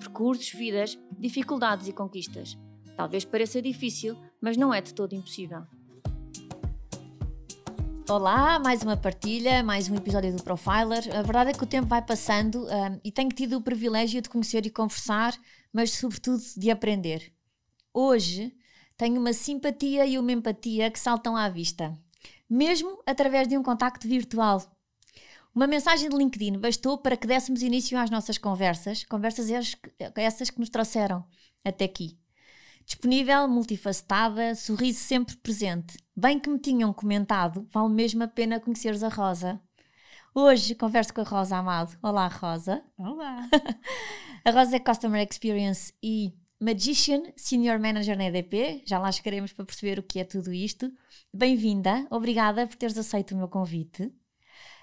Percursos, vidas, dificuldades e conquistas. Talvez pareça difícil, mas não é de todo impossível. Olá, mais uma partilha, mais um episódio do Profiler. A verdade é que o tempo vai passando um, e tenho tido o privilégio de conhecer e conversar, mas sobretudo de aprender. Hoje tenho uma simpatia e uma empatia que saltam à vista, mesmo através de um contacto virtual. Uma mensagem de LinkedIn bastou para que dessemos início às nossas conversas, conversas essas que nos trouxeram até aqui. Disponível, multifacetada, sorriso sempre presente. Bem que me tinham comentado, vale mesmo a pena conheceres a Rosa. Hoje converso com a Rosa Amado. Olá, Rosa. Olá. a Rosa é Customer Experience e Magician Senior Manager na EDP. Já lá chegaremos para perceber o que é tudo isto. Bem-vinda. Obrigada por teres aceito o meu convite.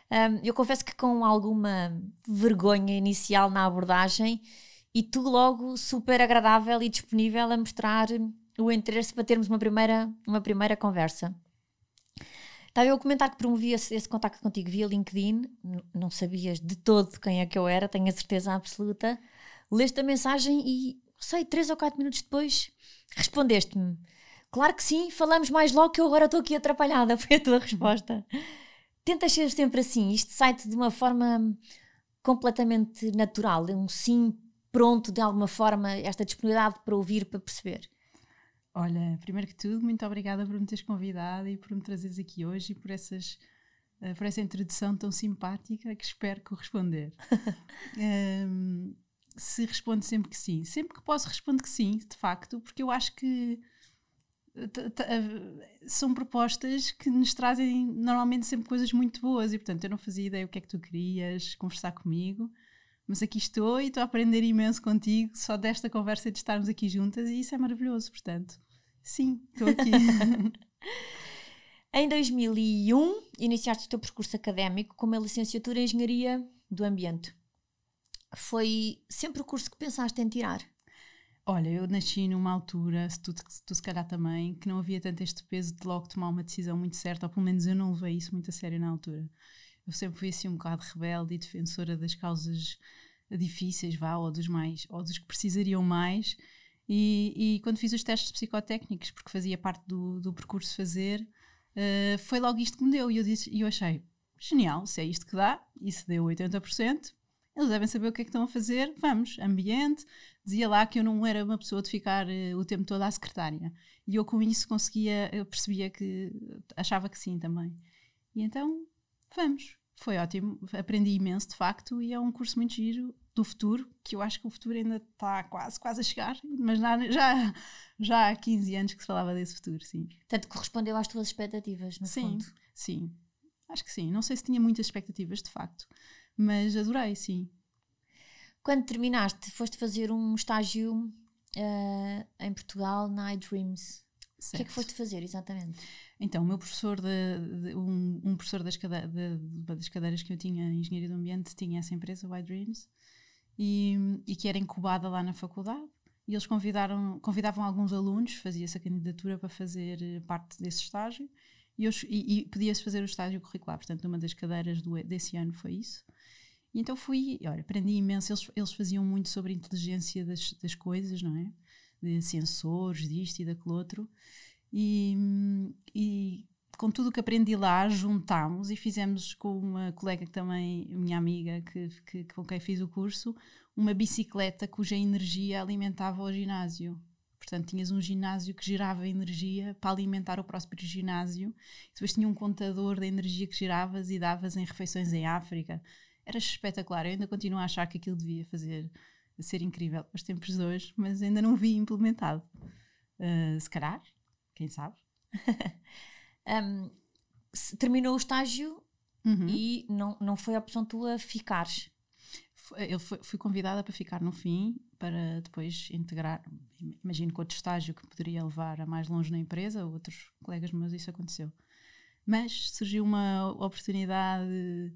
Um, eu confesso que com alguma vergonha inicial na abordagem e tu logo super agradável e disponível a mostrar o interesse para termos uma primeira, uma primeira conversa. Estava eu a comentar que promovi esse, esse contacto contigo via LinkedIn, não sabias de todo quem é que eu era, tenho a certeza absoluta. Leste a mensagem e, sei, três ou quatro minutos depois respondeste-me. Claro que sim, falamos mais logo que eu agora estou aqui atrapalhada, foi a tua resposta. Tentas ser sempre assim, isto sai-te de uma forma completamente natural, é um sim pronto de alguma forma, esta disponibilidade para ouvir, para perceber? Olha, primeiro que tudo, muito obrigada por me teres convidado e por me trazeres aqui hoje e por, essas, uh, por essa introdução tão simpática que espero corresponder. um, se responde sempre que sim. Sempre que posso, respondo que sim, de facto, porque eu acho que são propostas que nos trazem normalmente sempre coisas muito boas e, portanto, eu não fazia ideia o que é que tu querias conversar comigo mas aqui estou e estou a aprender imenso contigo só desta conversa de estarmos aqui juntas e isso é maravilhoso, portanto, sim, estou aqui. em 2001, iniciaste o teu percurso académico com uma licenciatura em Engenharia do Ambiente. Foi sempre o curso que pensaste em tirar? Olha, eu nasci numa altura, se tu, se tu se calhar também, que não havia tanto este peso de logo tomar uma decisão muito certa, ou pelo menos eu não levei isso muito a sério na altura eu sempre fui assim um bocado rebelde e defensora das causas difíceis, vá, ou dos mais, ou dos que precisariam mais. E, e quando fiz os testes psicotécnicos, porque fazia parte do, do percurso fazer, uh, foi logo isto que me deu. E eu, disse, eu achei, genial, se é isto que dá, se deu 80%, eles devem saber o que é que estão a fazer, vamos, ambiente. Dizia lá que eu não era uma pessoa de ficar uh, o tempo todo à secretária. E eu com isso conseguia, eu percebia que, achava que sim também. E então vamos. Foi ótimo, aprendi imenso de facto e é um curso muito giro do futuro, que eu acho que o futuro ainda está quase, quase a chegar, mas já, já há 15 anos que se falava desse futuro, sim. Portanto, correspondeu às tuas expectativas, no sim, fundo. Sim, acho que sim. Não sei se tinha muitas expectativas, de facto, mas adorei, sim. Quando terminaste, foste fazer um estágio uh, em Portugal na iDreams. Certo. O que é que foste fazer, exatamente? Então, o meu professor, de, de um, um, professor das, cade de, das cadeiras que eu tinha em Engenharia do Ambiente, tinha essa empresa, o iDreams, e, e que era incubada lá na faculdade. E eles convidaram, convidavam alguns alunos, fazia-se a candidatura para fazer parte desse estágio, e, e, e podia-se fazer o estágio curricular. Portanto, uma das cadeiras do, desse ano foi isso. E então fui, olha, aprendi imenso. Eles, eles faziam muito sobre a inteligência das, das coisas, não é? De sensores, disto e daquele outro. E, e com tudo o que aprendi lá, juntámos e fizemos com uma colega que também, minha amiga, que, que, com quem fiz o curso, uma bicicleta cuja energia alimentava o ginásio. Portanto, tinhas um ginásio que gerava energia para alimentar o próximo ginásio. Depois tinha um contador da energia que geravas e davas em refeições em África. Era espetacular. Eu ainda continuo a achar que aquilo devia fazer ser incrível para os tempos de hoje, mas ainda não vi implementado. Uh, se calhar, quem sabe? um, terminou o estágio uhum. e não, não foi a opção tua ficares. Eu fui, fui, convidada para ficar no fim, para depois integrar. Imagino que outro estágio que poderia levar a mais longe na empresa, outros colegas meus, isso aconteceu. Mas surgiu uma oportunidade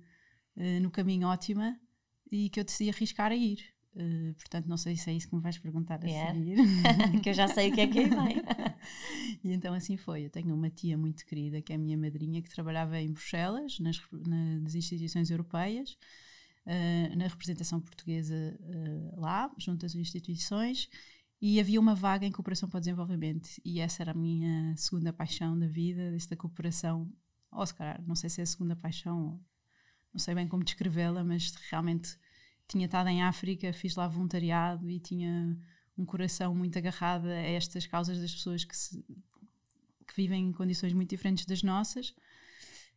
uh, no caminho ótima e que eu decidi arriscar a ir. Uh, portanto, não sei se é isso que me vais perguntar a é. seguir. que eu já sei o que é que aí vem. e então assim foi. Eu tenho uma tia muito querida, que é a minha madrinha, que trabalhava em Bruxelas, nas, nas instituições europeias, uh, na representação portuguesa uh, lá, junto às instituições, e havia uma vaga em cooperação para o desenvolvimento. E essa era a minha segunda paixão da vida, esta cooperação. Ou se calhar, não sei se é a segunda paixão, não sei bem como descrevê-la, mas realmente tinha estado em África, fiz lá voluntariado e tinha um coração muito agarrado a estas causas das pessoas que, se, que vivem em condições muito diferentes das nossas.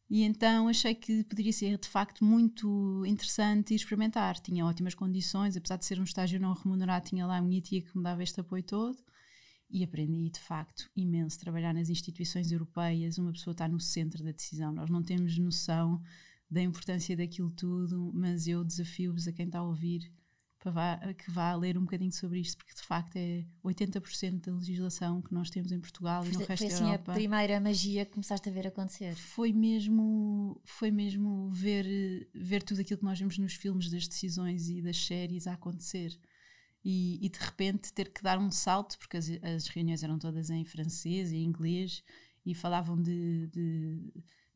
E então achei que poderia ser de facto muito interessante experimentar. Tinha ótimas condições, apesar de ser um estágio não remunerado, tinha lá a minha tia que me dava este apoio todo. E aprendi de facto imenso trabalhar nas instituições europeias. Uma pessoa está no centro da decisão. Nós não temos noção da importância daquilo tudo, mas eu desafio-vos a quem está a ouvir para vá, que vá ler um bocadinho sobre isto, porque de facto é 80% da legislação que nós temos em Portugal e no resto foi da assim Europa. a primeira magia que começaste a ver acontecer. Foi mesmo, foi mesmo ver, ver tudo aquilo que nós vemos nos filmes das decisões e das séries a acontecer. E, e de repente ter que dar um salto, porque as, as reuniões eram todas em francês e inglês e falavam de de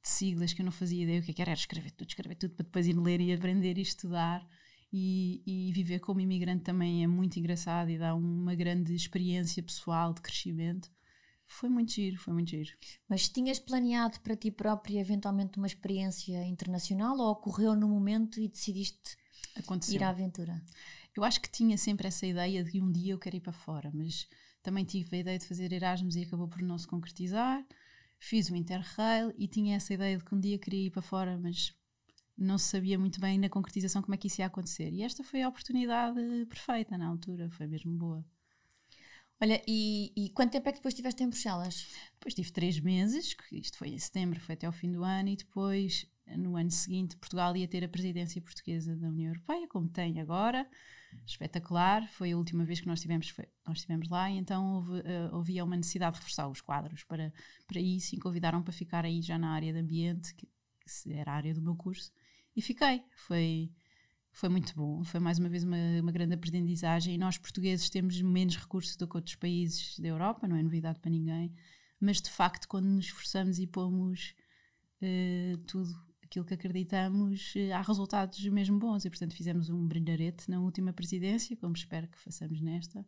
siglas que eu não fazia ideia o que, é que era, era escrever tudo, escrever tudo para depois ir ler e aprender e estudar. E, e, viver como imigrante também é muito engraçado e dá uma grande experiência pessoal de crescimento. Foi muito giro, foi muito giro. Mas tinhas planeado para ti própria eventualmente uma experiência internacional ou ocorreu no momento e decidiste Aconteceu. ir à aventura? Eu acho que tinha sempre essa ideia de um dia eu quero ir para fora, mas também tive a ideia de fazer Erasmus e acabou por não se concretizar fiz o Interrail e tinha essa ideia de que um dia queria ir para fora, mas não se sabia muito bem na concretização como é que isso ia acontecer. E esta foi a oportunidade perfeita na altura, foi mesmo boa. Olha, e, e quanto tempo é que depois estiveste em Bruxelas? Depois tive três meses, isto foi em setembro, foi até o fim do ano, e depois, no ano seguinte, Portugal ia ter a presidência portuguesa da União Europeia, como tem agora espetacular. Foi a última vez que nós estivemos, nós estivemos lá, e então houve, uh, havia uma necessidade de reforçar os quadros para, para isso, e convidaram para ficar aí já na área de ambiente, que, que era a área do meu curso, e fiquei. Foi, foi muito bom, foi mais uma vez uma, uma grande aprendizagem. E nós, portugueses, temos menos recursos do que outros países da Europa, não é novidade para ninguém, mas de facto, quando nos esforçamos e pomos uh, tudo aquilo que acreditamos, eh, há resultados mesmo bons. E, portanto, fizemos um brilharete na última presidência, como espero que façamos nesta.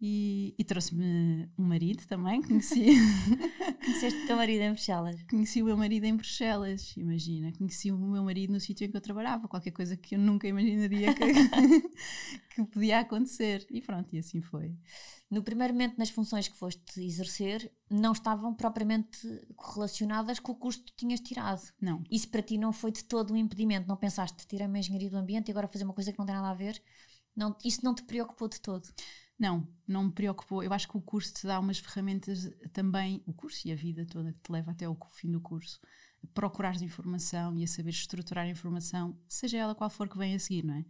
E, e trouxe-me um marido também, conheci. Conheceste o teu marido em Bruxelas? Conheci o meu marido em Bruxelas, imagina. Conheci o meu marido no sítio em que eu trabalhava, qualquer coisa que eu nunca imaginaria que, que podia acontecer. E pronto, e assim foi. No primeiro momento, nas funções que foste exercer, não estavam propriamente correlacionadas com o curso que tu tinhas tirado. Não. Isso para ti não foi de todo um impedimento? Não pensaste, tirar a engenharia do ambiente e agora fazer uma coisa que não tem nada a ver? Não, isso não te preocupou de todo? Não, não me preocupou. Eu acho que o curso te dá umas ferramentas também, o curso e a vida toda que te leva até o fim do curso, a procurares informação e a saber estruturar a informação, seja ela qual for que venha a seguir, não é?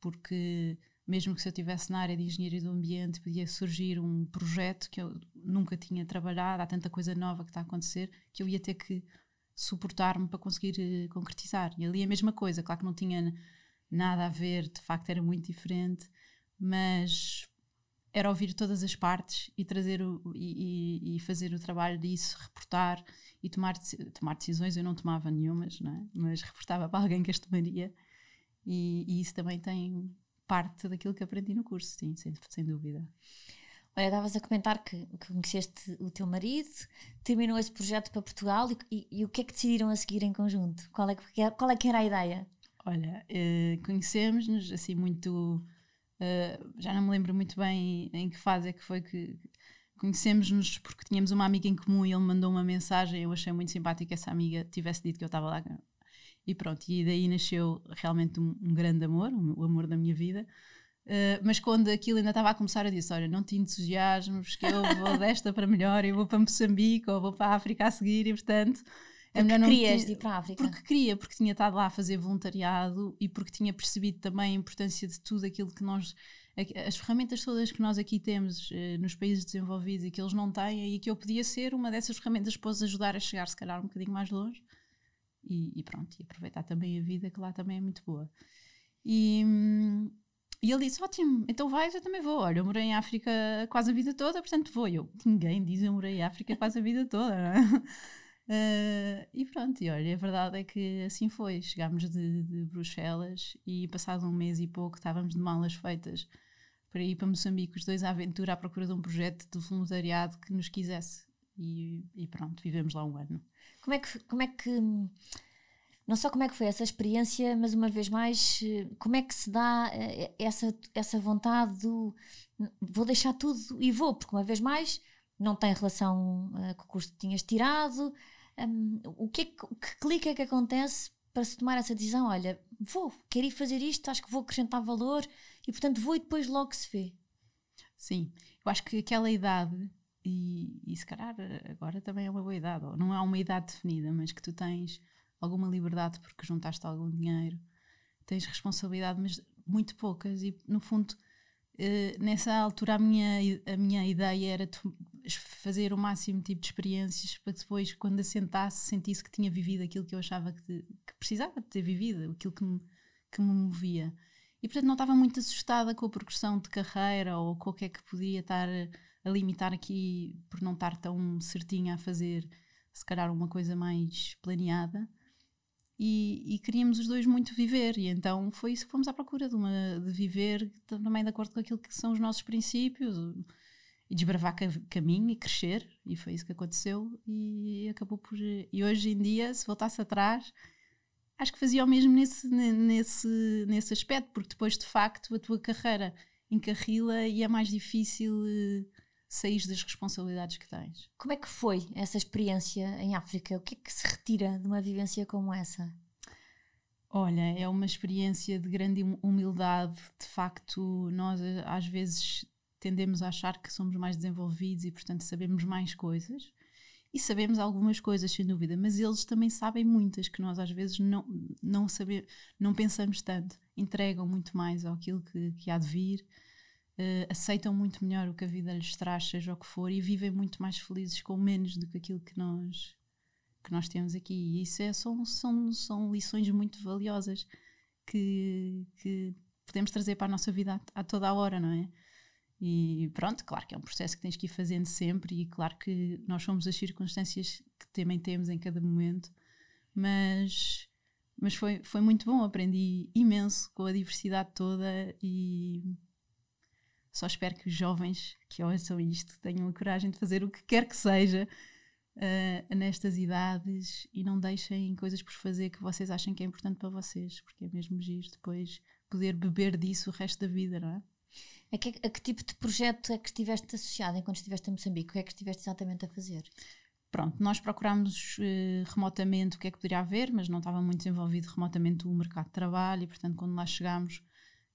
Porque mesmo que se eu estivesse na área de engenharia do ambiente, podia surgir um projeto que eu nunca tinha trabalhado, há tanta coisa nova que está a acontecer, que eu ia ter que suportar-me para conseguir uh, concretizar. E ali a mesma coisa, claro que não tinha nada a ver, de facto era muito diferente, mas era ouvir todas as partes e trazer o, e, e, fazer o trabalho disso, reportar e tomar, tomar decisões. Eu não tomava nenhumas, não é? mas reportava para alguém que as tomaria. E, e, isso também tem parte daquilo que aprendi no curso, sim, sem, sem dúvida. Olha, estavas a comentar que, que, conheceste o teu marido, terminou esse projeto para Portugal e, e, o que é que decidiram a seguir em conjunto? Qual é que, qual é que era a ideia? Olha, eh, conhecemos-nos assim muito Uh, já não me lembro muito bem em que fase é que foi que conhecemos-nos porque tínhamos uma amiga em comum e ele mandou uma mensagem. Eu achei muito simpático que essa amiga tivesse dito que eu estava lá. E pronto, e daí nasceu realmente um, um grande amor, um, o amor da minha vida. Uh, mas quando aquilo ainda estava a começar, eu disse: Olha, não te entusiasmes, que eu vou desta para melhor, eu vou para Moçambique ou vou para a África a seguir, e portanto é porque não querias ir para a África? Porque queria, porque tinha estado lá a fazer voluntariado e porque tinha percebido também a importância de tudo aquilo que nós as ferramentas todas que nós aqui temos uh, nos países desenvolvidos e que eles não têm, e que eu podia ser uma dessas ferramentas para os ajudar a chegar, se calhar, um bocadinho mais longe. E, e pronto, e aproveitar também a vida, que lá também é muito boa. E, e ele disse: Ótimo, então vais, eu também vou. Olha, eu morei em África quase a vida toda, portanto vou. Eu, ninguém diz eu morei em África quase a vida toda, não é? Uh, e pronto, e olha, a verdade é que assim foi. Chegámos de, de Bruxelas e, passado um mês e pouco, estávamos de malas feitas para ir para Moçambique, os dois à aventura à procura de um projeto de voluntariado que nos quisesse. E, e pronto, vivemos lá um ano. Como é que. Como é que não só como é que foi essa experiência, mas uma vez mais, como é que se dá eh, essa, essa vontade do vou deixar tudo e vou, porque uma vez mais não tem relação uh, com o curso que tinhas tirado. Um, o que, é que, clique é que acontece para se tomar essa decisão? Olha, vou, quero ir fazer isto, acho que vou acrescentar valor e portanto vou e depois logo se vê. Sim, eu acho que aquela idade, e, e se calhar agora também é uma boa idade, ou não há uma idade definida, mas que tu tens alguma liberdade porque juntaste algum dinheiro, tens responsabilidade, mas muito poucas, e no fundo, eh, nessa altura, a minha, a minha ideia era fazer o máximo tipo de experiências para depois, quando assentasse, sentisse que tinha vivido aquilo que eu achava que, que precisava de ter vivido, aquilo que me, que me movia. E portanto não estava muito assustada com a progressão de carreira ou com o que é que podia estar a limitar aqui por não estar tão certinha a fazer, se calhar, uma coisa mais planeada e, e, queríamos os dois muito viver e então foi isso que fomos à procura de, uma, de viver também de acordo com aquilo que são os nossos princípios e desbravar caminho e crescer e foi isso que aconteceu e acabou por e hoje em dia se voltasse atrás acho que fazia o mesmo nesse, nesse, nesse aspecto porque depois de facto a tua carreira encarrila e é mais difícil eh, sair das responsabilidades que tens. Como é que foi essa experiência em África? O que é que se retira de uma vivência como essa? Olha, é uma experiência de grande humildade. De facto, nós eh, às vezes tendemos a achar que somos mais desenvolvidos e, portanto, sabemos mais coisas. E sabemos algumas coisas, sem dúvida, mas eles também sabem muitas que nós às vezes não, não, saber, não pensamos tanto. Entregam muito mais àquilo que, que há de vir uh, aceitam muito melhor o que a vida lhes traz, seja o que for, e vivem muito mais felizes com menos do que aquilo que nós, que nós temos aqui. E isso é, são, são, são lições muito valiosas que, que podemos trazer para a nossa vida a, a toda a hora, não é? E pronto, claro que é um processo que tens que ir fazendo sempre, e claro que nós somos as circunstâncias que também temos em cada momento, mas, mas foi, foi muito bom, aprendi imenso com a diversidade toda e, só espero que os jovens que ouçam isto tenham a coragem de fazer o que quer que seja uh, nestas idades e não deixem coisas por fazer que vocês achem que é importante para vocês, porque é mesmo giro depois poder beber disso o resto da vida, não é? A que, a que tipo de projeto é que estiveste associado enquanto estiveste em Moçambique? O que é que estiveste exatamente a fazer? Pronto, nós procurámos uh, remotamente o que é que poderia haver, mas não estava muito desenvolvido remotamente o mercado de trabalho e, portanto, quando lá chegámos,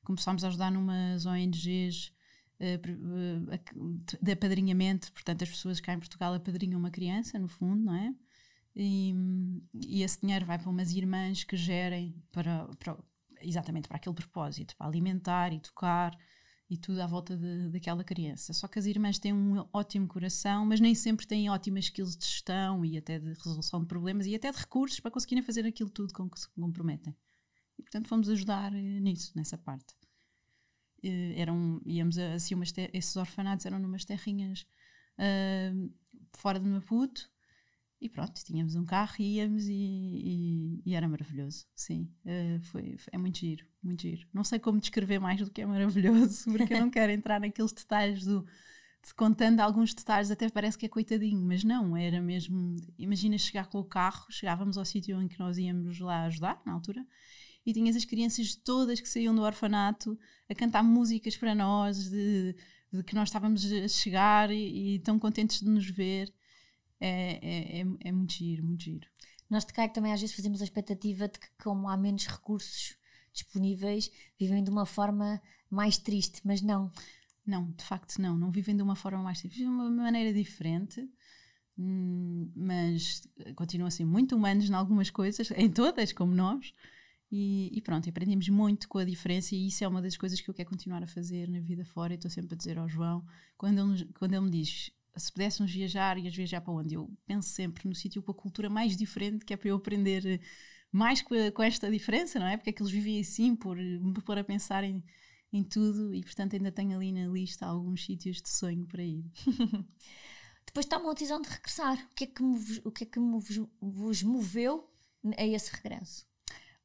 começámos a ajudar numas ONGs eh, de apadrinhamento, portanto, as pessoas cá em Portugal apadrinham uma criança, no fundo, não é? E, e esse dinheiro vai para umas irmãs que gerem para, para, exatamente para aquele propósito, para alimentar, educar e tudo à volta de, daquela criança. Só que as irmãs têm um ótimo coração, mas nem sempre têm ótimas skills de gestão e até de resolução de problemas e até de recursos para conseguirem fazer aquilo tudo com que se comprometem. E portanto fomos ajudar eh, nisso, nessa parte. Uh, eram, íamos a, assim, umas esses orfanatos eram numas terrinhas uh, fora de Maputo e pronto, tínhamos um carro íamos e, e, e era maravilhoso, sim, uh, foi, foi, é muito giro, muito giro. Não sei como descrever mais do que é maravilhoso, porque eu não quero entrar naqueles detalhes do de, contando alguns detalhes, até parece que é coitadinho, mas não, era mesmo. Imagina chegar com o carro, chegávamos ao sítio em que nós íamos lá ajudar, na altura, e tinhas as crianças todas que saíam do orfanato a cantar músicas para nós, de, de que nós estávamos a chegar e, e tão contentes de nos ver. É, é, é, é muito giro, muito giro. Nós de CAIC também às vezes fazemos a expectativa de que, como há menos recursos disponíveis, vivem de uma forma mais triste, mas não. Não, de facto não. Não vivem de uma forma mais triste. Vivem de uma maneira diferente, hum, mas continuam a ser muito humanos em algumas coisas, em todas, como nós E, e, pronto, aprendemos muito com a diferença e isso é uma das coisas que eu quero continuar a fazer na vida fora. E estou sempre a dizer ao João, quando ele, quando ele me diz se pudéssemos viajar, ias viajar para onde? Eu penso sempre no sítio com a cultura mais diferente, que é para eu aprender mais com, a, com esta diferença, não é? Porque é que eles vivem assim, por me pôr a pensar em, em tudo e, portanto, ainda tenho ali na lista alguns sítios de sonho para ir. Depois está uma decisão de regressar. O que é que, o que, é que vos moveu a esse regresso?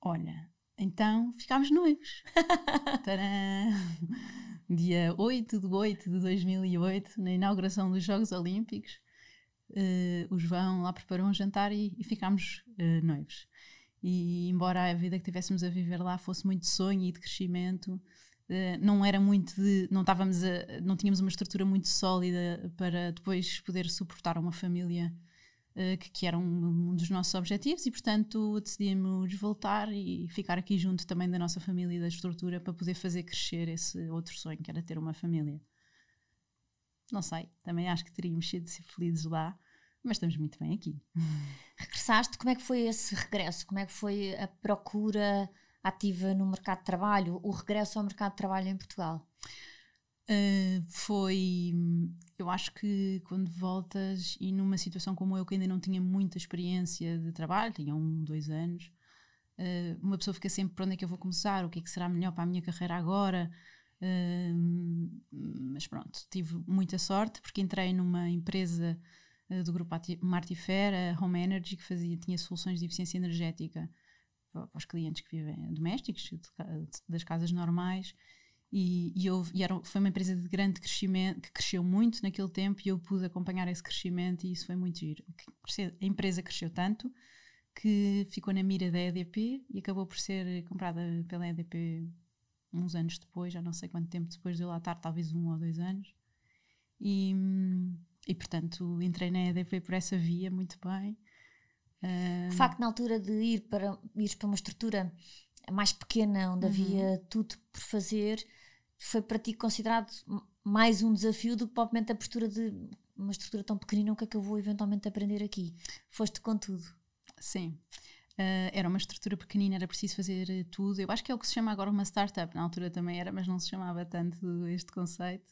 Olha, então ficámos noivos. Dia 8 de 8 de 2008, na inauguração dos Jogos Olímpicos, uh, o João lá preparou um jantar e, e ficámos uh, noivos. E embora a vida que tivéssemos a viver lá fosse muito de sonho e de crescimento, uh, não era muito de. Não, estávamos a, não tínhamos uma estrutura muito sólida para depois poder suportar uma família que, que, era um, um, dos nossos objetivos e, portanto, decidimos voltar e ficar aqui junto também da nossa família e da estrutura para poder fazer crescer esse outro sonho, que era ter uma família. Não sei, também acho que teríamos sido felizes lá, mas estamos muito bem aqui. Regressaste, como é que foi esse regresso? Como é que foi a procura ativa no mercado de trabalho, o regresso ao mercado de trabalho em Portugal? Uh, foi, eu acho que quando voltas e numa situação como eu, que ainda não tinha muita experiência de trabalho, tinha um, dois anos, uh, uma pessoa fica sempre para onde é que eu vou começar, o que é que será melhor para a minha carreira agora. Uh, mas pronto, tive muita sorte porque entrei numa empresa do grupo Martifera, Home Energy, que fazia, tinha soluções de eficiência energética para os clientes que vivem domésticos, das casas normais e, e, eu, e era, foi uma empresa de grande crescimento, que cresceu muito naquele tempo e eu pude acompanhar esse crescimento e isso foi muito giro. A empresa cresceu tanto que ficou na mira da EDP e acabou por ser comprada pela EDP uns anos depois, já não sei quanto tempo depois de eu lá estar, talvez um ou dois anos. E, e portanto entrei na EDP por essa via muito bem. O facto na altura de ir para, ir para uma estrutura mais pequena, onde uhum. havia tudo por fazer, foi para ti considerado mais um desafio do que propriamente a postura de uma estrutura tão pequenina, o que é que eu vou eventualmente aprender aqui? Foste com tudo. Sim. Uh, era uma estrutura pequenina, era preciso fazer uh, tudo. Eu acho que é o que se chama agora uma startup. Na altura também era, mas não se chamava tanto este conceito.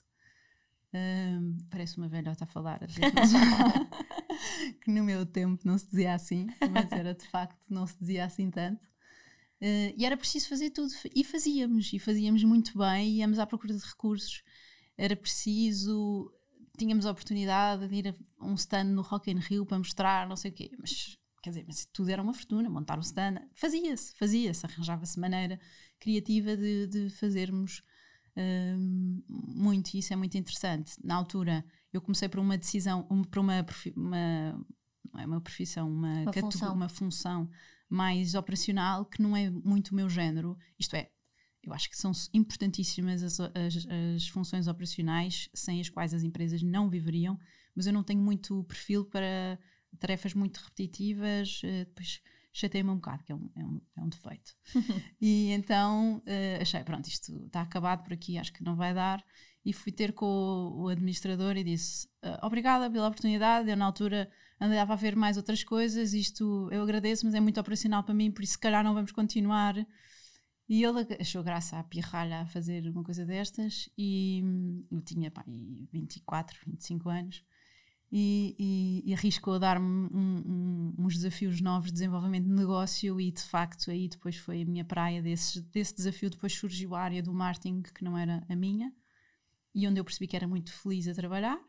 Uh, parece uma velhota a falar, que no meu tempo não se dizia assim, mas era de facto, não se dizia assim tanto. Uh, e era preciso fazer tudo. E fazíamos, e fazíamos muito bem, íamos à procura de recursos. Era preciso, tínhamos a oportunidade de ir a um stand no Rock in Rio para mostrar, não sei o quê. Mas, quer dizer, mas tudo era uma fortuna, montar um stand. Fazia-se, fazia-se, arranjava-se maneira criativa de, de fazermos uh, muito, e isso é muito interessante. Na altura, eu comecei por uma decisão, um, por uma, uma, não é uma profissão, uma, uma função. uma função mais operacional que não é muito o meu género. Isto é, eu acho que são importantíssimas as, as, as, funções operacionais sem as quais as empresas não viveriam, mas eu não tenho muito perfil para tarefas muito repetitivas, uh, depois chateia-me um bocado, que é um, é um, é um defeito. e então uh, achei, pronto, isto está acabado por aqui, acho que não vai dar. E fui ter com o, o administrador e disse: uh, Obrigada pela oportunidade. Eu, na altura, andava a ver mais outras coisas. Isto eu agradeço, mas é muito operacional para mim, por isso se calhar não vamos continuar. E ele achou graça a pirralha a fazer uma coisa destas e eu tinha pá, 24, 25 anos e, e, e arriscou a dar-me um, um, uns desafios novos de desenvolvimento de negócio e de facto aí depois foi a minha praia desse, desse desafio depois surgiu a área do marketing que não era a minha e onde eu percebi que era muito feliz a trabalhar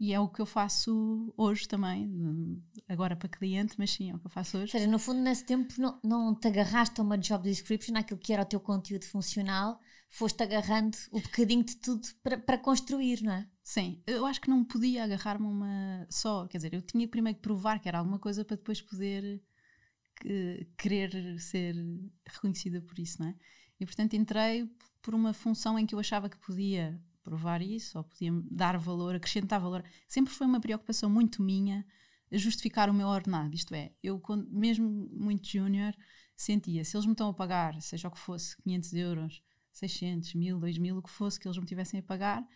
e é o que eu faço hoje também, agora para cliente, mas sim, é o que eu faço hoje. Ou seja, no fundo, nesse tempo não, não te agarraste a uma job description, aquilo que era o teu conteúdo funcional, foste agarrando o bocadinho de tudo para, para construir, não é? Sim, eu acho que não podia agarrar-me uma só, quer dizer, eu tinha primeiro que provar que era alguma coisa para depois poder que, querer ser reconhecida por isso, não é? E portanto entrei por uma função em que eu achava que podia provar isso, ou podia dar valor, acrescentar valor. Sempre foi uma preocupação muito minha justificar o meu ordenado. Isto é, eu, mesmo muito júnior, sentia, se eles me estão a pagar, seja o que fosse, 500 euros, 600, 1000, 2000, o que fosse que eles me tivessem a pagar,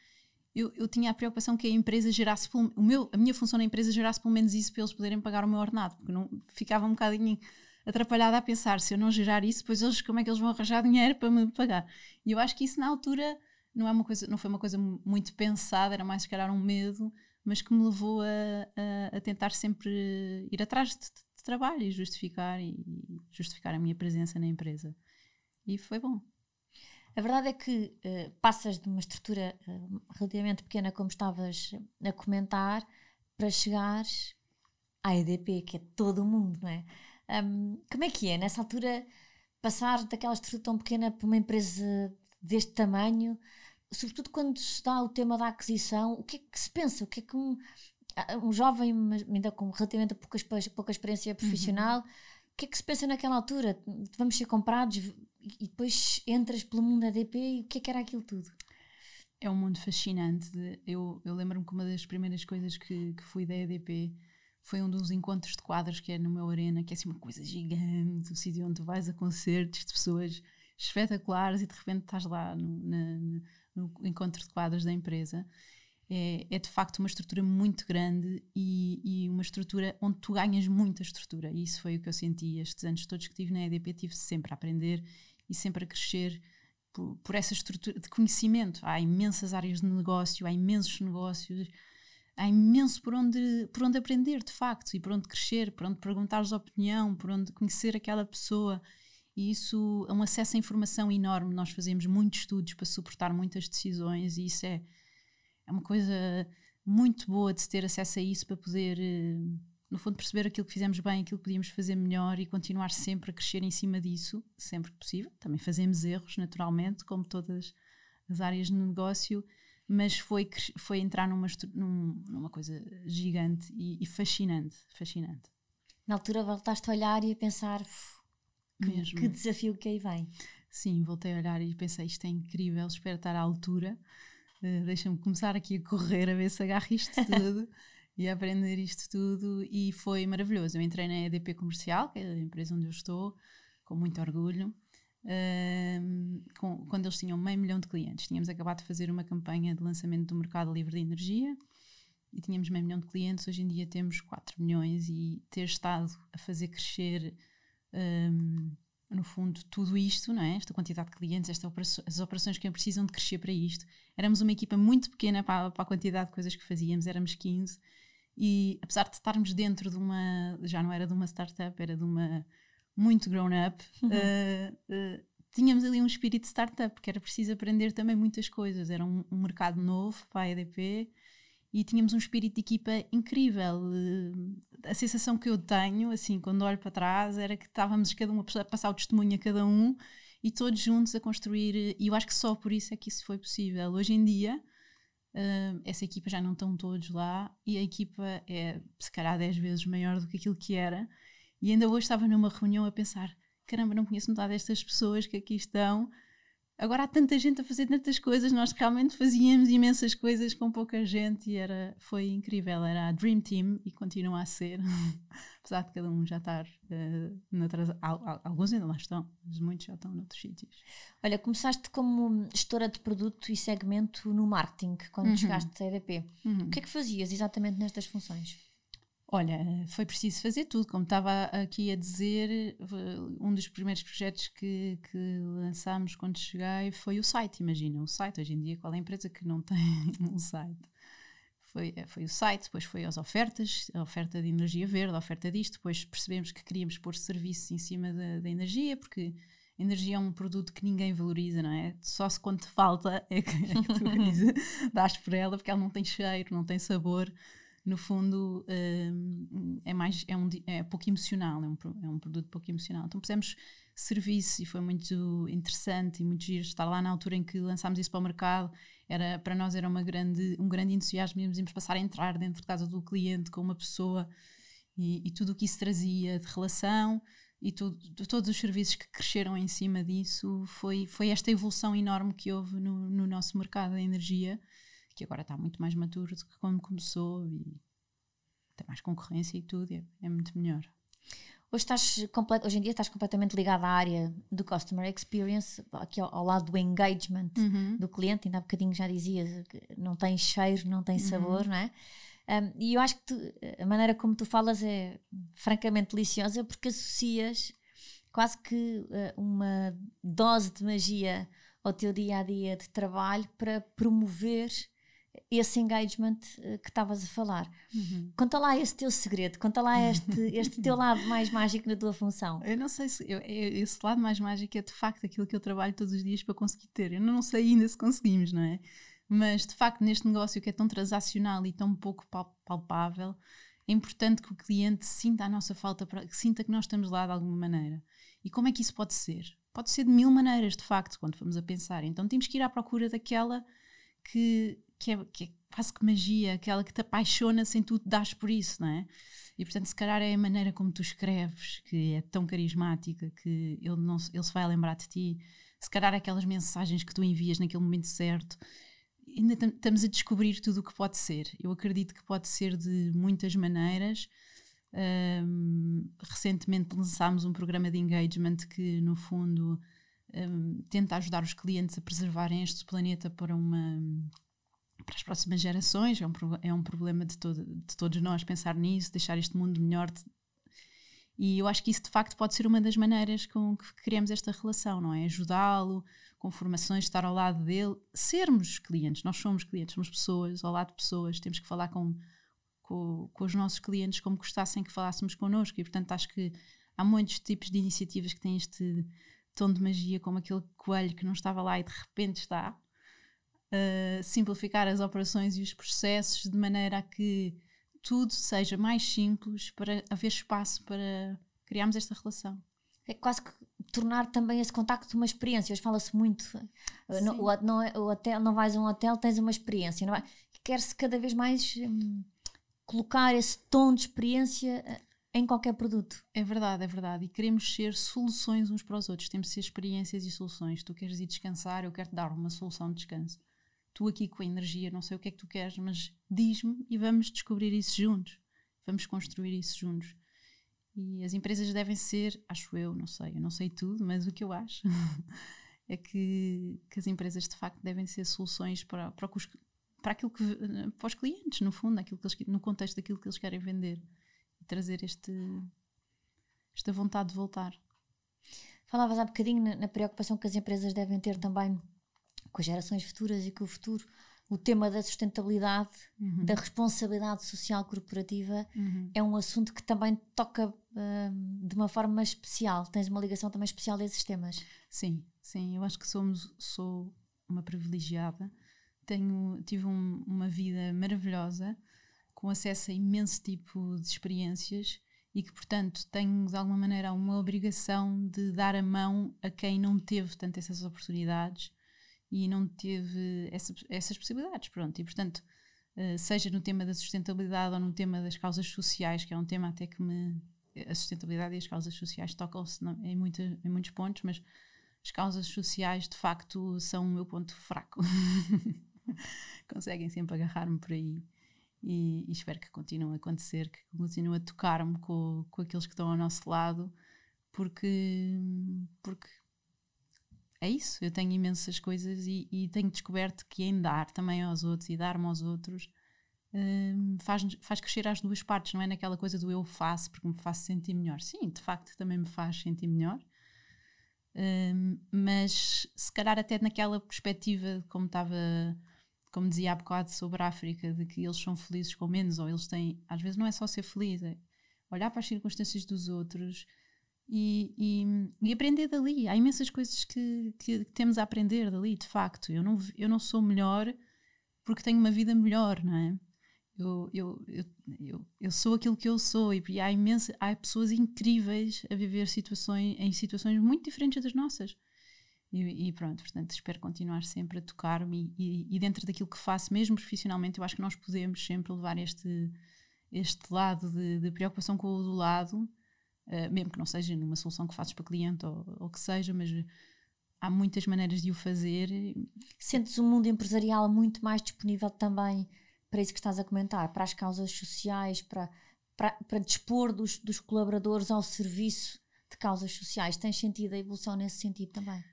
eu, eu tinha a preocupação que a empresa gerasse, o meu, a minha função na empresa gerasse pelo menos isso para eles poderem pagar o meu ordenado, porque não ficava um bocadinho atrapalhada a pensar, se eu não gerar isso, depois eles, como é que eles vão arranjar dinheiro para me pagar? E eu acho que isso na altura não, é uma coisa, não foi uma coisa muito pensada, era mais se calhar um medo, mas que me levou a, a, a tentar sempre ir atrás de, de, trabalho e justificar, e justificar a minha presença na empresa. E foi bom. A verdade é que uh, passas de uma estrutura uh, relativamente pequena, como estavas a comentar, para chegares à EDP, que é todo o mundo, não é? Um, como é que é, nessa altura, passar daquela estrutura tão pequena para uma empresa deste tamanho? Sobretudo quando se dá o tema da aquisição, o que é que se pensa? O que é que um, um jovem, ainda com relativamente pouca, pouca experiência uhum. profissional, uhum. o que é que se pensa naquela altura? Vamos ser comprados e depois entras pelo mundo ADP e o que é que era aquilo tudo? É um mundo fascinante. Eu, eu lembro-me que uma das primeiras coisas que, que fui da EDP foi um dos encontros de quadros que é no meu arena, que é assim uma coisa gigante, o sítio onde tu vais a concertos de pessoas espetaculares e de repente estás lá no, na, no encontro de quadros da empresa. É, é, de facto uma estrutura muito grande e, e, uma estrutura onde tu ganhas muita estrutura. E isso foi o que eu senti estes anos todos que tive na EDP, tive sempre a aprender e sempre a crescer por, por, essa estrutura de conhecimento. Há imensas áreas de negócio, há imensos negócios, há imenso por onde, por onde aprender, de facto, e por onde crescer, por onde perguntares opinião, por onde conhecer aquela pessoa. E isso é um acesso à informação enorme. Nós fazemos muitos estudos para suportar muitas decisões, e isso é, é uma coisa muito boa de ter acesso a isso para poder eh, no fundo, perceber aquilo que fizemos bem, aquilo que podíamos fazer melhor e continuar sempre a crescer em cima disso, sempre que possível. Também fazemos erros, naturalmente, como todas as áreas de negócio, mas foi, foi entrar numa, numa coisa gigante e, e fascinante, fascinante. Na altura voltaste a olhar e a pensar que, que desafio que aí vem. Sim, voltei a olhar e pensei isto é incrível, espero estar à altura. Uh, Deixa-me começar aqui a correr a ver se agarro isto tudo. e aprender isto tudo e foi maravilhoso. Eu entrei na EDP Comercial, que é a empresa onde eu estou, com muito orgulho, um, com, quando eles tinham meio milhão de clientes. Tínhamos acabado de fazer uma campanha de lançamento do mercado livre de energia e tínhamos meio milhão de clientes. Hoje em dia temos 4 milhões e ter estado a fazer crescer. Um, no fundo, tudo isto, não é? esta quantidade de clientes, esta operação, as operações que precisam de crescer para isto. Éramos uma equipa muito pequena para, para a quantidade de coisas que fazíamos, éramos 15 e apesar de estarmos dentro de uma, já não era de uma startup, era de uma muito grown-up, uhum. uh, uh, tínhamos ali um espírito de startup, porque era preciso aprender também muitas coisas. Era um, um mercado novo para a EDP e tínhamos um espírito de equipa incrível. Uh, a sensação que eu tenho, assim, quando olho para trás, era que estávamos cada um a passar o testemunho a cada um e todos juntos a construir. E eu acho que só por isso é que isso foi possível. Hoje em dia Uh, essa equipa já não estão todos lá e a equipa é se calhar 10 vezes maior do que aquilo que era. E ainda hoje estava numa reunião a pensar: caramba, não conheço metade destas pessoas que aqui estão Agora há tanta gente a fazer tantas coisas, nós realmente fazíamos imensas coisas com pouca gente e era, foi incrível. Era a Dream Team e continua a ser, apesar de cada um já estar uh, noutras, alguns ainda lá estão, mas muitos já estão noutros sítios. Olha, começaste como gestora de produto e segmento no marketing quando uhum. chegaste à EDP. Uhum. O que é que fazias exatamente nestas funções? Olha, foi preciso fazer tudo. Como estava aqui a dizer, um dos primeiros projetos que, que lançámos quando cheguei foi o site. Imagina, o site. Hoje em dia, qual é a empresa que não tem um site? Foi, é, foi o site, depois foi as ofertas, a oferta de energia verde, a oferta disto. Depois percebemos que queríamos pôr serviços em cima da, da energia, porque energia é um produto que ninguém valoriza, não é? Só se quando te falta é que, é que tu dás por ela, porque ela não tem cheiro, não tem sabor no fundo um, é mais é, um, é pouco emocional, é um, é um produto pouco emocional. Então pusemos serviço e foi muito interessante e muito giro estar lá na altura em que lançámos isso para o mercado. Era, para nós era uma grande, um grande entusiasmo, íamos passar a entrar dentro de casa do cliente com uma pessoa e, e tudo o que isso trazia de relação e tudo, todos os serviços que cresceram em cima disso foi, foi esta evolução enorme que houve no, no nosso mercado da energia que agora está muito mais maduro do que quando começou e tem mais concorrência e tudo, é, é muito melhor. Hoje, estás hoje em dia estás completamente ligado à área do Customer Experience, aqui ao, ao lado do engagement uhum. do cliente, ainda há bocadinho já dizias que não tem cheiro, não tem sabor, uhum. não é? Um, e eu acho que tu, a maneira como tu falas é francamente deliciosa porque associas quase que uh, uma dose de magia ao teu dia a dia de trabalho para promover esse engagement uh, que estavas a falar. Uhum. Conta lá esse teu segredo, conta lá este, este teu lado mais mágico na tua função. Eu não sei se eu, esse lado mais mágico é de facto aquilo que eu trabalho todos os dias para conseguir ter. Eu não sei ainda se conseguimos, não é? Mas de facto, neste negócio que é tão transacional e tão pouco palpável, é importante que o cliente sinta a nossa falta, que sinta que nós estamos lá de alguma maneira. E como é que isso pode ser? Pode ser de mil maneiras, de facto, quando formos a pensar. Então temos que ir à procura daquela que, que, é, que é quase que magia, aquela que te apaixona sem tu te das por isso, não é? E portanto, se calhar é a maneira como tu escreves que é tão carismática que ele, não, ele se vai lembrar de ti. Se calhar aquelas mensagens que tu envias naquele momento certo ainda estamos a descobrir tudo o que pode ser. Eu acredito que pode ser de muitas maneiras. Um, recentemente lançámos um programa de engagement que, no fundo, um, tenta ajudar os clientes a preservarem este planeta para uma para as próximas gerações. É um, é um problema de, todo, de todos nós pensar nisso, deixar este mundo melhor. E eu acho que isso, de facto, pode ser uma das maneiras com que criamos esta relação, não é? Ajudá-lo, com formações, estar ao lado dele, sermos clientes, nós somos clientes, somos pessoas, ao lado de pessoas, temos que falar com, com, com os nossos clientes como gostassem que falássemos connosco, e portanto acho que há muitos tipos de iniciativas que têm este tom de magia, como aquele coelho que não estava lá e de repente está. Uh, simplificar as operações e os processos de maneira a que tudo seja mais simples para haver espaço para criarmos esta relação é quase que tornar também esse contacto uma experiência. Hoje fala-se muito, eh, no, o, não é, o hotel, não vais a um hotel, tens uma experiência. Não é? Quer-se cada vez mais hum, colocar esse tom de experiência eh, em qualquer produto. É verdade, é verdade. E queremos ser soluções uns para os outros. Temos de ser experiências e soluções. Tu queres ir descansar, eu quero te dar uma solução de descanso. Tu aqui com a energia, não sei o que é que tu queres, mas diz-me e vamos descobrir isso juntos. Vamos construir isso juntos. E as empresas devem ser, acho eu, não sei, eu não sei tudo, mas o que eu acho é que, que as empresas de facto devem ser soluções para, para, os, para aquilo que para os clientes, no fundo, aquilo que eles, no contexto daquilo que eles querem vender trazer este, esta vontade de voltar. Falavas há bocadinho na preocupação que as empresas devem ter também com as gerações futuras e com o futuro o tema da sustentabilidade, uhum. da responsabilidade social corporativa, uhum. é um assunto que também toca uh, de uma forma especial. Tens uma ligação também especial a esses temas. Sim, sim. Eu acho que somos, sou uma privilegiada. Tenho, tive um, uma vida maravilhosa, com acesso a imenso tipo de experiências e que, portanto, tenho de alguma maneira uma obrigação de dar a mão a quem não teve tanto essas oportunidades e não teve essa, essas possibilidades. Pronto, e portanto, uh, seja no tema da sustentabilidade ou no tema das causas sociais, que é um tema até que me. A sustentabilidade e as causas sociais tocam-se em, em muitos pontos, mas as causas sociais de facto são o meu ponto fraco. Conseguem sempre agarrar-me por aí. E, e, espero que continue a acontecer, que continue a tocar-me com, com aqueles que estão ao nosso lado, porque, porque é isso. Eu tenho imensas coisas e, e tenho descoberto que em dar também aos outros e dar-me aos outros um, faz, faz crescer as duas partes, não é naquela coisa do eu faço porque me faço sentir melhor. Sim, de facto também me faz sentir melhor. Um, mas se calhar até naquela perspectiva, como estava, como dizia há bocado sobre a África, de que eles são felizes com menos, ou eles têm, às vezes não é só ser feliz, é olhar para as circunstâncias dos outros, e, e, e, aprender dali. Há imensas coisas que, que, temos a aprender dali, de facto. Eu não, eu não sou melhor porque tenho uma vida melhor, não é? Eu, eu, eu, eu, eu sou aquilo que eu sou e há, imensa, há pessoas incríveis a viver situações, em situações muito diferentes das nossas. E, e pronto, portanto, espero continuar sempre a tocar-me e, e, dentro daquilo que faço, mesmo profissionalmente, eu acho que nós podemos sempre levar este, este lado de, de preocupação com o do lado uh, mesmo que não seja numa solução que fazes para cliente ou, ou que seja, mas há muitas maneiras de o fazer. Sentes o mundo empresarial muito mais disponível também para isso que estás a comentar, para as causas sociais, para, para, para dispor dos, dos colaboradores ao serviço de causas sociais. Tens sentido a evolução nesse sentido também?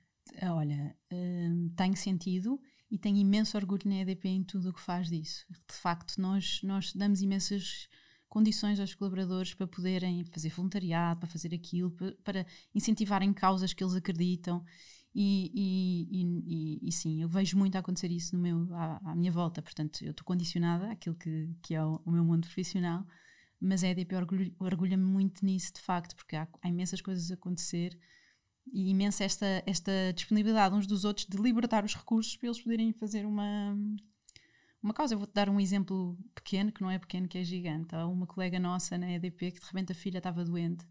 Olha, uh, tenho sentido e tenho imenso orgulho na EDP em tudo o que faz disso. De facto, nós, nós damos imensas condições aos colaboradores para poderem fazer voluntariado, para fazer aquilo, para, incentivarem causas que eles acreditam. E, e, e, e, sim, eu vejo muito a acontecer isso no meu, à, à minha volta, portanto, eu estou condicionada àquilo que, que é o, o, meu mundo profissional, mas a EDP orgulha-me muito nisso, de facto, porque há, há, imensas coisas a acontecer e imensa esta, esta disponibilidade uns dos outros de libertar os recursos para eles poderem fazer uma, uma causa. Eu vou-te dar um exemplo pequeno, que não é pequeno, que é gigante. Há uma colega nossa na EDP que de repente a filha estava doente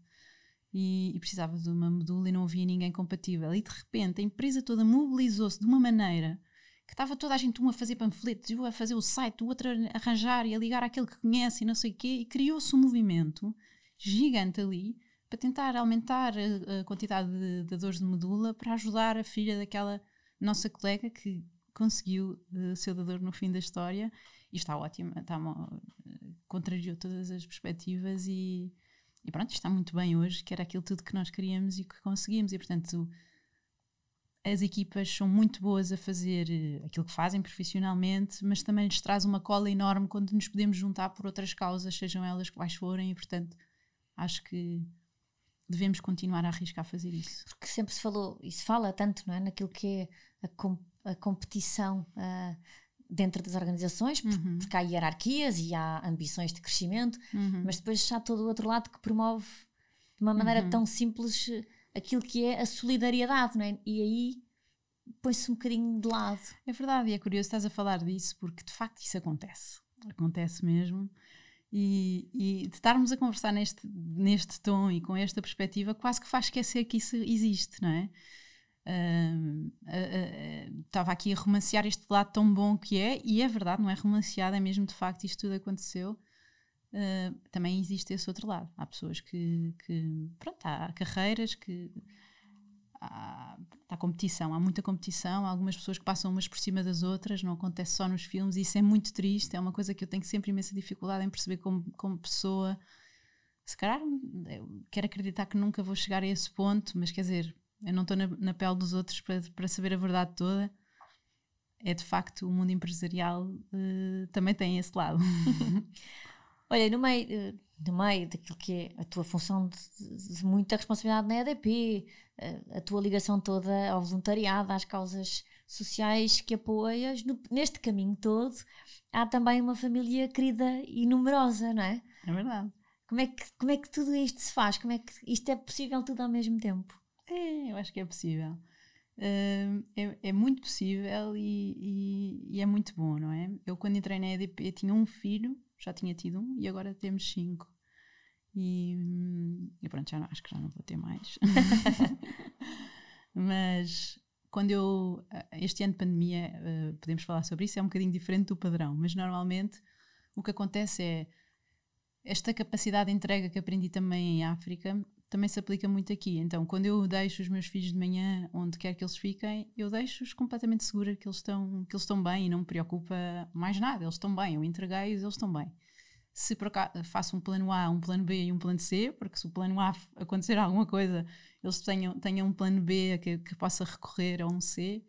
e, e, precisava de uma medula e não havia ninguém compatível. E de repente a empresa toda mobilizou-se de uma maneira que estava toda a gente, um a fazer panfletos, um a fazer o site, o outro a arranjar e a ligar àquele que conhece e não sei o quê, e criou-se um movimento gigante ali para tentar aumentar a, a quantidade de dadores de medula para ajudar a filha daquela nossa colega que conseguiu uh, ser dador no fim da história e está ótima, está, uh, contrariou todas as perspectivas e, e pronto, está muito bem hoje, que era aquilo tudo que nós queríamos e que conseguimos. E portanto, as equipas são muito boas a fazer eh, aquilo que fazem profissionalmente, mas também lhes traz uma cola enorme quando nos podemos juntar por outras causas, sejam elas quais forem, e portanto, acho que devemos continuar a arriscar a fazer isso. Porque sempre se falou, e se fala tanto, não é? Naquilo que é a, a competição. Uh, dentro das organizações, uhum. porque há hierarquias e há ambições de crescimento, uhum. mas depois há todo o outro lado que promove de uma maneira uhum. tão simples aquilo que é a solidariedade, não é? E aí põe-se um bocadinho de lado. É verdade, e é curioso estás a falar disso, porque de facto isso acontece. Acontece mesmo. E, e de estarmos a conversar neste, neste tom e com esta perspectiva, quase que faz esquecer que isso existe, não é? Estava uh, uh, uh, aqui a romancear este lado tão bom que é, e é verdade, não é romanceado, é mesmo de facto isto tudo aconteceu. Também existe esse outro lado. Há pessoas que, que pronto, há carreiras que há, há, competição, há muita competição, há algumas pessoas que passam umas por cima das outras, não acontece só nos filmes, e isso é muito triste, é uma coisa que eu tenho sempre imensa dificuldade em perceber como, como pessoa. Se calhar quero acreditar que nunca vou chegar a esse ponto, mas quer dizer, eu não estou na, na, pele dos outros para, para saber a verdade toda. É de facto o mundo empresarial uh, também tem esse lado. Olha, no meio, uh, no meio daquilo que é a tua função de, de muita responsabilidade na EDP, uh, a tua ligação toda ao voluntariado, às causas sociais que apoias, no, neste caminho todo, há também uma família querida e numerosa, não é? É verdade. Como é que, como é que tudo isto se faz? Como é que isto é possível tudo ao mesmo tempo? É, eu acho que é possível. Uh, é, é, muito possível e, e, e, é muito bom, não é? Eu, quando entrei na EDP, tinha um filho, já tinha tido um, e agora temos cinco. E, e pronto, já não, acho que já não vou ter mais. Mas quando eu. Este ano de pandemia, uh, podemos falar sobre isso, é um bocadinho diferente do padrão, mas normalmente o que acontece é esta capacidade de entrega que aprendi também em África também se aplica muito aqui. Então, quando eu deixo os meus filhos de manhã, onde quer que eles fiquem, eu deixo-os completamente segura que eles, estão, que eles estão bem e não me preocupa mais nada. Eles estão bem, eu entreguei-os, eles estão bem. Se por acaso faço um plano A, um plano B e um plano C, porque se o plano A acontecer alguma coisa, eles tenham, tenham um plano B que, que possa recorrer a um C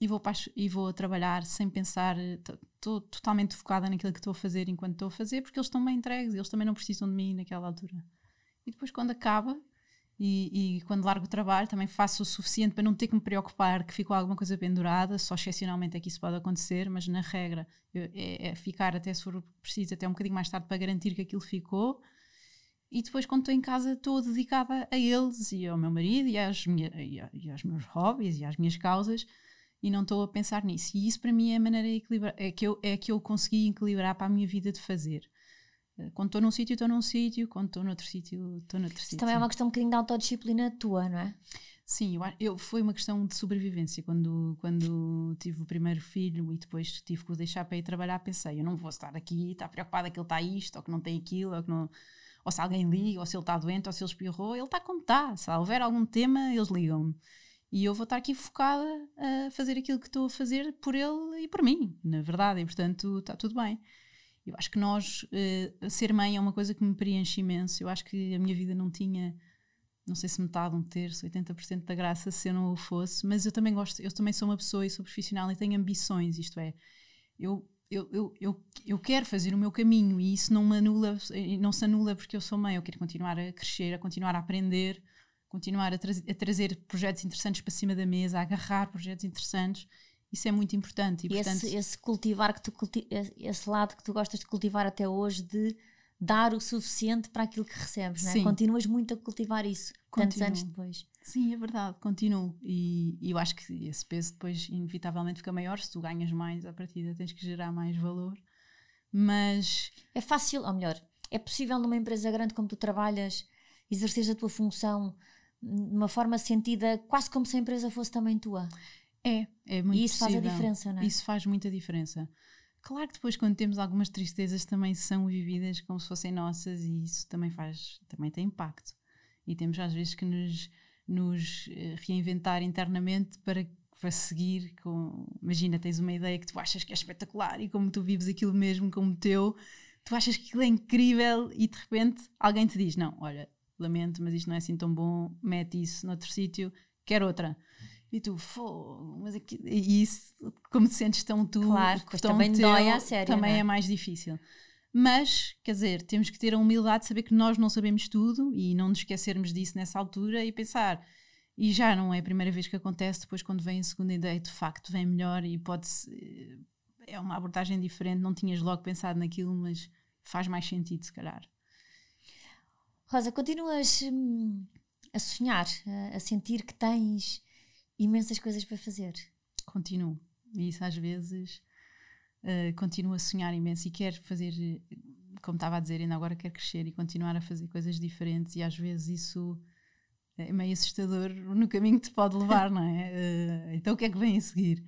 e vou, e vou trabalhar sem pensar, estou totalmente focada naquilo que estou a fazer enquanto estou a fazer, porque eles estão bem entregues, eles também não precisam de mim naquela altura. E depois, quando acaba e, e, quando largo o trabalho, também faço o suficiente para não ter que me preocupar que ficou alguma coisa pendurada. Só excepcionalmente é que isso pode acontecer, mas na regra eu, é, é, ficar até se for preciso, até um bocadinho mais tarde para garantir que aquilo ficou. E depois, quando estou em casa, estou dedicada a eles e ao meu marido e, às minha, e, a, e aos meus hobbies e às minhas causas e não estou a pensar nisso. E isso para mim é a maneira é que eu, é que eu consegui equilibrar para a minha vida de fazer. Eh, quando estou num sítio, estou num sítio, quando estou noutro sítio, estou noutro sítio. Também é uma questão um bocadinho de autodisciplina tua, não é? Sim, eu, eu, foi uma questão de sobrevivência. Quando, quando tive o primeiro filho e depois tive que o deixar para ir trabalhar, pensei: eu não vou estar aqui, estar preocupada que ele está isto, ou que não tem aquilo, ou, que não, ou se alguém liga, ou se ele está doente, ou se ele espirrou. Ele está como está. Se houver algum tema, eles ligam-me. E eu vou estar aqui focada a fazer aquilo que estou a fazer por ele e por mim, na verdade, e portanto está tudo bem. Eu acho que nós, uh, ser mãe é uma coisa que me preenche imenso. Eu acho que a minha vida não tinha não sei se metade, um terço, 80% da graça se eu não o fosse, mas eu também gosto, eu também sou uma pessoa e sou profissional e tenho ambições, isto é, eu, eu, eu, eu, eu quero fazer o meu caminho e isso não anula, não se anula porque eu sou mãe, eu quero continuar a crescer, a continuar a aprender, continuar a, tra a trazer projetos interessantes para cima da mesa, a agarrar projetos interessantes, isso é muito importante. E, e portanto, esse, esse, cultivar que tu culti esse lado que tu gostas de cultivar até hoje de dar o suficiente para aquilo que recebes, não é? Continuas muito a cultivar isso, Continuo. tantos anos depois. Sim, é verdade, continuo. E, e, eu acho que esse peso depois, inevitavelmente, fica maior. Se tu ganhas mais, à partida tens que gerar mais valor. Mas. É fácil, ou melhor, é possível numa empresa grande como tu trabalhas, exerceres a tua função de uma forma sentida, quase como se a empresa fosse também tua. É, é muito E isso possível. faz a diferença, não é? Isso faz muita diferença. Claro que depois quando temos algumas tristezas também são vividas como se fossem nossas e isso também faz, também tem impacto. E temos às vezes que nos, nos eh, reinventar internamente para, para seguir com, imagina, tens uma ideia que tu achas que é espetacular e como tu vives aquilo mesmo como teu, tu achas que aquilo é incrível e de repente alguém te diz, não, olha, lamento, mas isto não é assim tão bom, mete isso noutro sítio, quer outra. E tu, fogo, mas aqui, e isso, como te sentes tão tu, claro, tão também teu, dói a sério. também é? é mais difícil. Mas, quer dizer, temos que ter a humildade de saber que nós não sabemos tudo e não nos esquecermos disso nessa altura e pensar. E já não é a primeira vez que acontece, depois, quando vem a segunda ideia, de facto vem melhor e pode É uma abordagem diferente, não tinhas logo pensado naquilo, mas faz mais sentido, se calhar. Rosa, continuas hum, a sonhar, a sentir que tens imensas coisas para fazer. Continuo. E isso às vezes uh, continuo a sonhar imenso e quero fazer, como estava a dizer, ainda agora quero crescer e continuar a fazer coisas diferentes e às vezes isso é meio assustador no caminho que te pode levar, não é? Uh, então o que é que vem a seguir?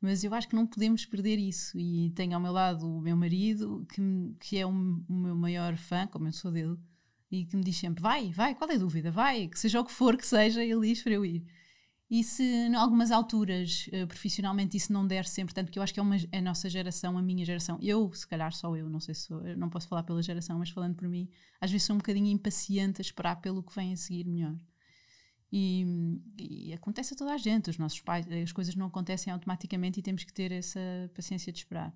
Mas eu acho que não podemos perder isso. E tenho ao meu lado o meu marido, que, que é um, o meu maior fã, como eu sou dele, e que me diz sempre: vai, vai, qual é a dúvida? Vai, que seja o que for que seja, ele diz para eu ir. E se em algumas alturas, uh, profissionalmente, isso não der sempre, tanto que eu acho que é uma, a nossa geração, a minha geração, eu, se calhar só eu, não sei se sou, não posso falar pela geração, mas falando por mim, às vezes sou um bocadinho impaciente a esperar pelo que vem a seguir melhor. E, e, acontece a toda a gente, os nossos pais, as coisas não acontecem automaticamente e temos que ter essa paciência de esperar.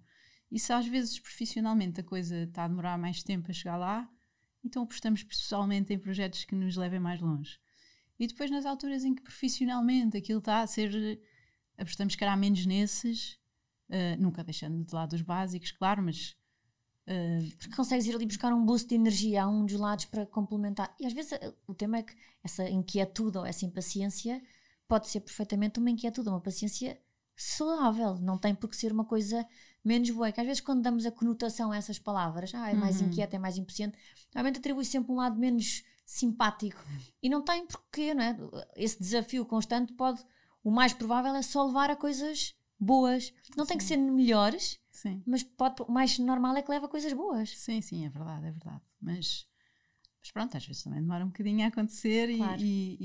E se às vezes profissionalmente a coisa está a demorar mais tempo a chegar lá, então apostamos pessoalmente em projetos que nos levem mais longe. E depois, nas alturas em que profissionalmente aquilo está a ser. apostamos que menos nesses, uh, nunca deixando de lado os básicos, claro, mas. Uh, Porque consegues ir ali buscar um boost de energia a um dos lados para complementar. E às vezes eh, o tema é que essa inquietude ou essa impaciência pode ser perfeitamente uma inquietude, uma paciência saudável. Não tem por que ser uma coisa menos boa. É que às vezes, quando damos a conotação a essas palavras, ah, é mais uhum. inquieto, é mais impaciente, realmente atribui sempre um lado menos simpático. E não tem porquê, não é? Esse desafio constante pode, o mais provável é só levar a coisas boas. Não sim. tem que ser melhores, sim. mas pode, o mais normal é que leve a coisas boas. Sim, sim, é verdade, é verdade. Mas, mas pronto, às vezes também demora um bocadinho a acontecer claro. e,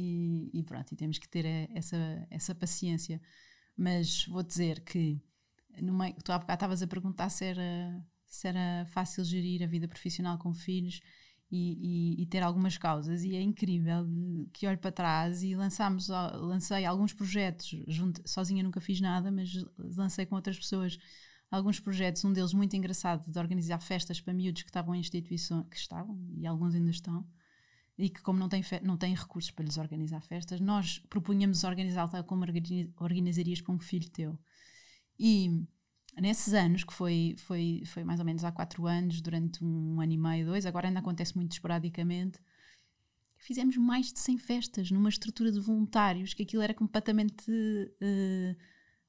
e, e, pronto, e temos que ter essa, essa paciência. Mas vou dizer que meio, tu há bocado estavas a perguntar se era, se era fácil gerir a vida profissional com filhos e, e, e, ter algumas causas e é incrível que olho para trás e lançámos, lancei alguns projetos junto, sozinha nunca fiz nada mas lancei com outras pessoas alguns projetos, um deles muito engraçado de organizar festas para miúdos que estavam em instituições que estavam e alguns ainda estão e que como não têm, não têm recursos para lhes organizar festas nós propunhamos organizar tal como organizarias para um filho teu. E nesses anos, que foi, foi, foi mais ou menos há quatro anos, durante um ano e meio, dois, agora ainda acontece muito esporadicamente, fizemos mais de 100 festas numa estrutura de voluntários, que aquilo era completamente uh,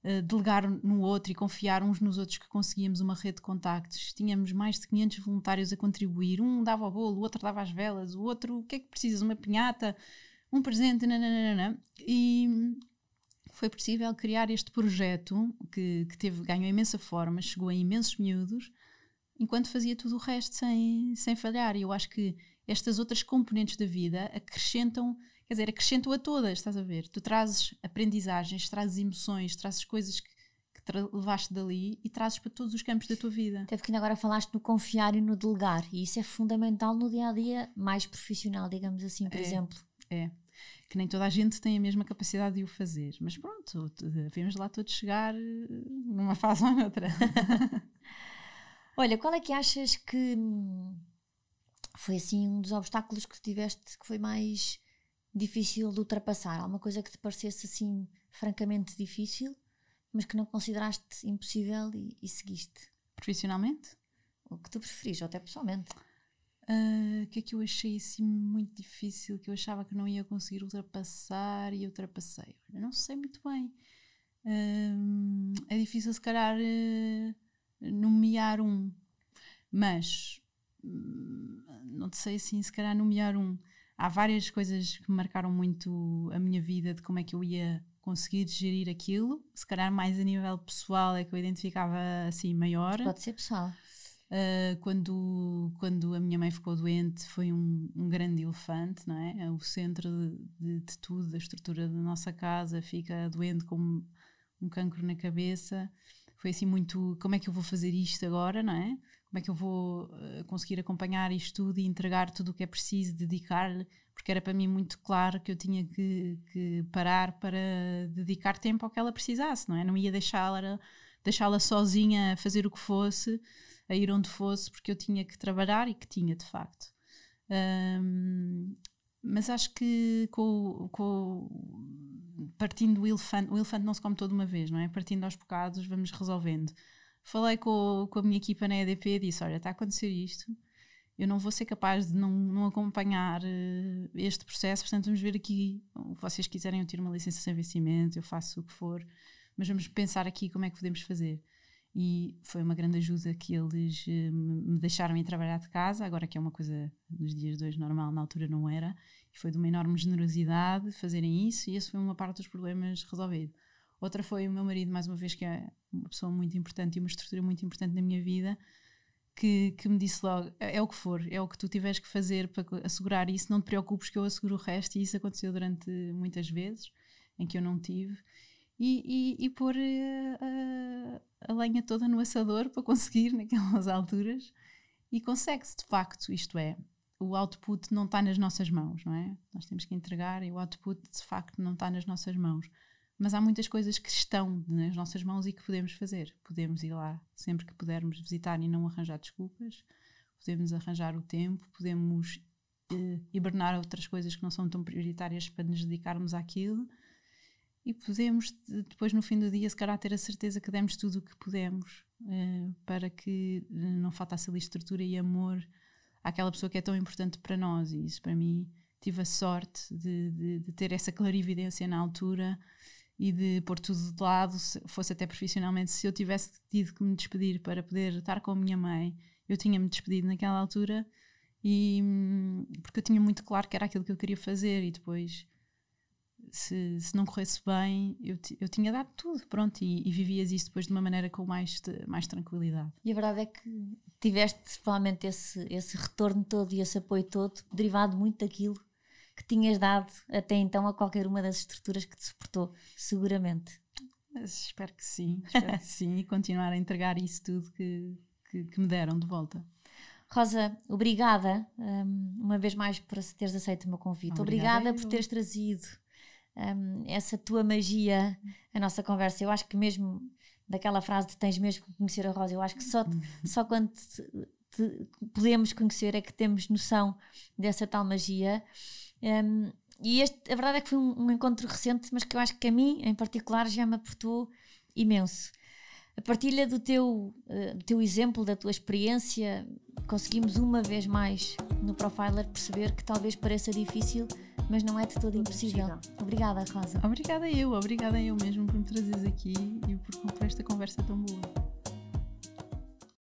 uh, delegar no outro e confiar uns nos outros que conseguíamos uma rede de contactos. Tínhamos mais de 500 voluntários a contribuir, um dava o bolo, o outro dava as velas, o outro, o que é que precisas? Uma pinhata, um presente, nananana. E foi possível criar este projeto que, que teve, ganhou imensa forma, chegou a imensos miúdos, enquanto fazia tudo o resto sem, sem falhar. E eu acho que estas outras componentes da vida acrescentam, quer dizer, acrescentam a todas, estás a ver? Tu trazes aprendizagens, trazes emoções, trazes coisas que, que levaste dali e trazes para todos os campos da tua vida. Até porque ainda agora falaste no confiar e no delegar, e isso é fundamental no dia a dia mais profissional, digamos assim, por é. exemplo. É, que nem toda a gente tem a mesma capacidade de o fazer. Mas pronto, vemos lá todos chegar eh, numa fase ou noutra. Olha, qual é que achas que foi assim um dos obstáculos que tiveste que foi mais difícil de ultrapassar? Alguma coisa que te parecesse assim francamente difícil, mas que não consideraste impossível e, e seguiste? Profissionalmente? O que tu preferis, ou até pessoalmente? Uh, que é que eu achei assim muito difícil, que eu achava que não ia conseguir ultrapassar e ultrapassei? Olha, não sei muito bem. Uh, é difícil, se calhar, uh, nomear um, mas hum, não sei assim, se calhar, nomear um. Há várias coisas que marcaram muito a minha vida de como é que eu ia conseguir gerir aquilo. Se calhar, mais a nível pessoal, é que eu identificava assim maior. Pode ser pessoal. Uh, quando, quando a minha mãe ficou doente, foi um, um grande elefante, não é? é o centro de, de, de, tudo, da estrutura da nossa casa, fica doente com um cancro na cabeça. Foi assim muito: como é que eu vou fazer isto agora, não é? Como é que eu vou uh, conseguir acompanhar isto tudo e entregar tudo o que é preciso, dedicar-lhe? Porque era para mim muito claro que eu tinha que, que parar para dedicar tempo ao que ela precisasse, não é? Não ia deixá-la deixá-la sozinha fazer o que fosse a ir onde fosse, porque eu tinha que trabalhar e que tinha, de facto. Um, mas acho que com, com, partindo do elefante, o elefante não se come toda uma vez, não é? Partindo aos bocados, vamos resolvendo. Falei com, com a minha equipa na EDP e disse: Olha, está a acontecer isto, eu não vou ser capaz de não, não acompanhar uh, este processo, portanto, vamos ver aqui. Vocês quiserem, eu tiro uma licença sem vencimento, eu faço o que for, mas vamos pensar aqui como é que podemos fazer e foi uma grande ajuda que eles uh, me deixaram ir trabalhar de casa, agora que é uma coisa nos dias de hoje normal, na altura não era, e foi de uma enorme generosidade fazerem isso, e esse foi uma parte dos problemas resolvido. Outra foi o meu marido, mais uma vez, que é uma pessoa muito importante e uma estrutura muito importante na minha vida, que, que me disse logo: é, é o que for, é o que tu tiveres que fazer para assegurar isso, não te preocupes que eu asseguro o resto, e isso aconteceu durante muitas vezes em que eu não tive e, e, e pôr uh, a lenha toda no assador para conseguir naquelas alturas. E consegue-se de facto, isto é, o output não está nas nossas mãos, não é? Nós temos que entregar e o output de facto não está nas nossas mãos. Mas há muitas coisas que estão nas nossas mãos e que podemos fazer. Podemos ir lá sempre que pudermos visitar e não arranjar desculpas, podemos arranjar o tempo, podemos uh, hibernar outras coisas que não são tão prioritárias para nos dedicarmos àquilo e podemos depois no fim do dia se calhar ter a certeza que demos tudo o que pudemos uh, para que eh, não faltasse ali estrutura e amor àquela pessoa que é tão importante para nós. E isso para mim tive a sorte de, de, de ter essa clarividência na altura e de pôr tudo de lado, fosse até profissionalmente, se eu tivesse tido que me despedir para poder estar com a minha mãe, eu tinha-me despedido naquela altura e hum, porque eu tinha muito claro que era aquilo que eu queria fazer e depois se, se não corresse bem, eu, eu tinha dado tudo, pronto, e, e, vivias isso depois de uma maneira com mais, mais tranquilidade. E a verdade é que tiveste provavelmente esse, esse retorno todo e esse apoio todo derivado muito daquilo que tinhas dado até então a qualquer uma das estruturas que te suportou, seguramente. Mas espero que sim, espero que sim, e continuar a entregar isso tudo que, que, que me deram de volta. Rosa, obrigada um, uma vez mais por teres aceito o meu convite. Obrigada, obrigada por teres trazido um, essa tua magia a nossa conversa. Eu acho que mesmo daquela frase de tens mesmo que conhecer a Rosa, eu acho que só, só quando te, te podemos conhecer é que temos noção dessa tal magia. Um, e este, a verdade é que foi um, um, encontro recente, mas que eu acho que a mim, em particular, já me aportou imenso. A partilha do teu, uh, do teu exemplo, da tua experiência, conseguimos uma vez mais no Profiler perceber que talvez pareça difícil, mas não é de todo impossível. Obrigada, Rosa. Obrigada eu, obrigada eu mesmo por me trazeres aqui e por, por esta conversa tão boa.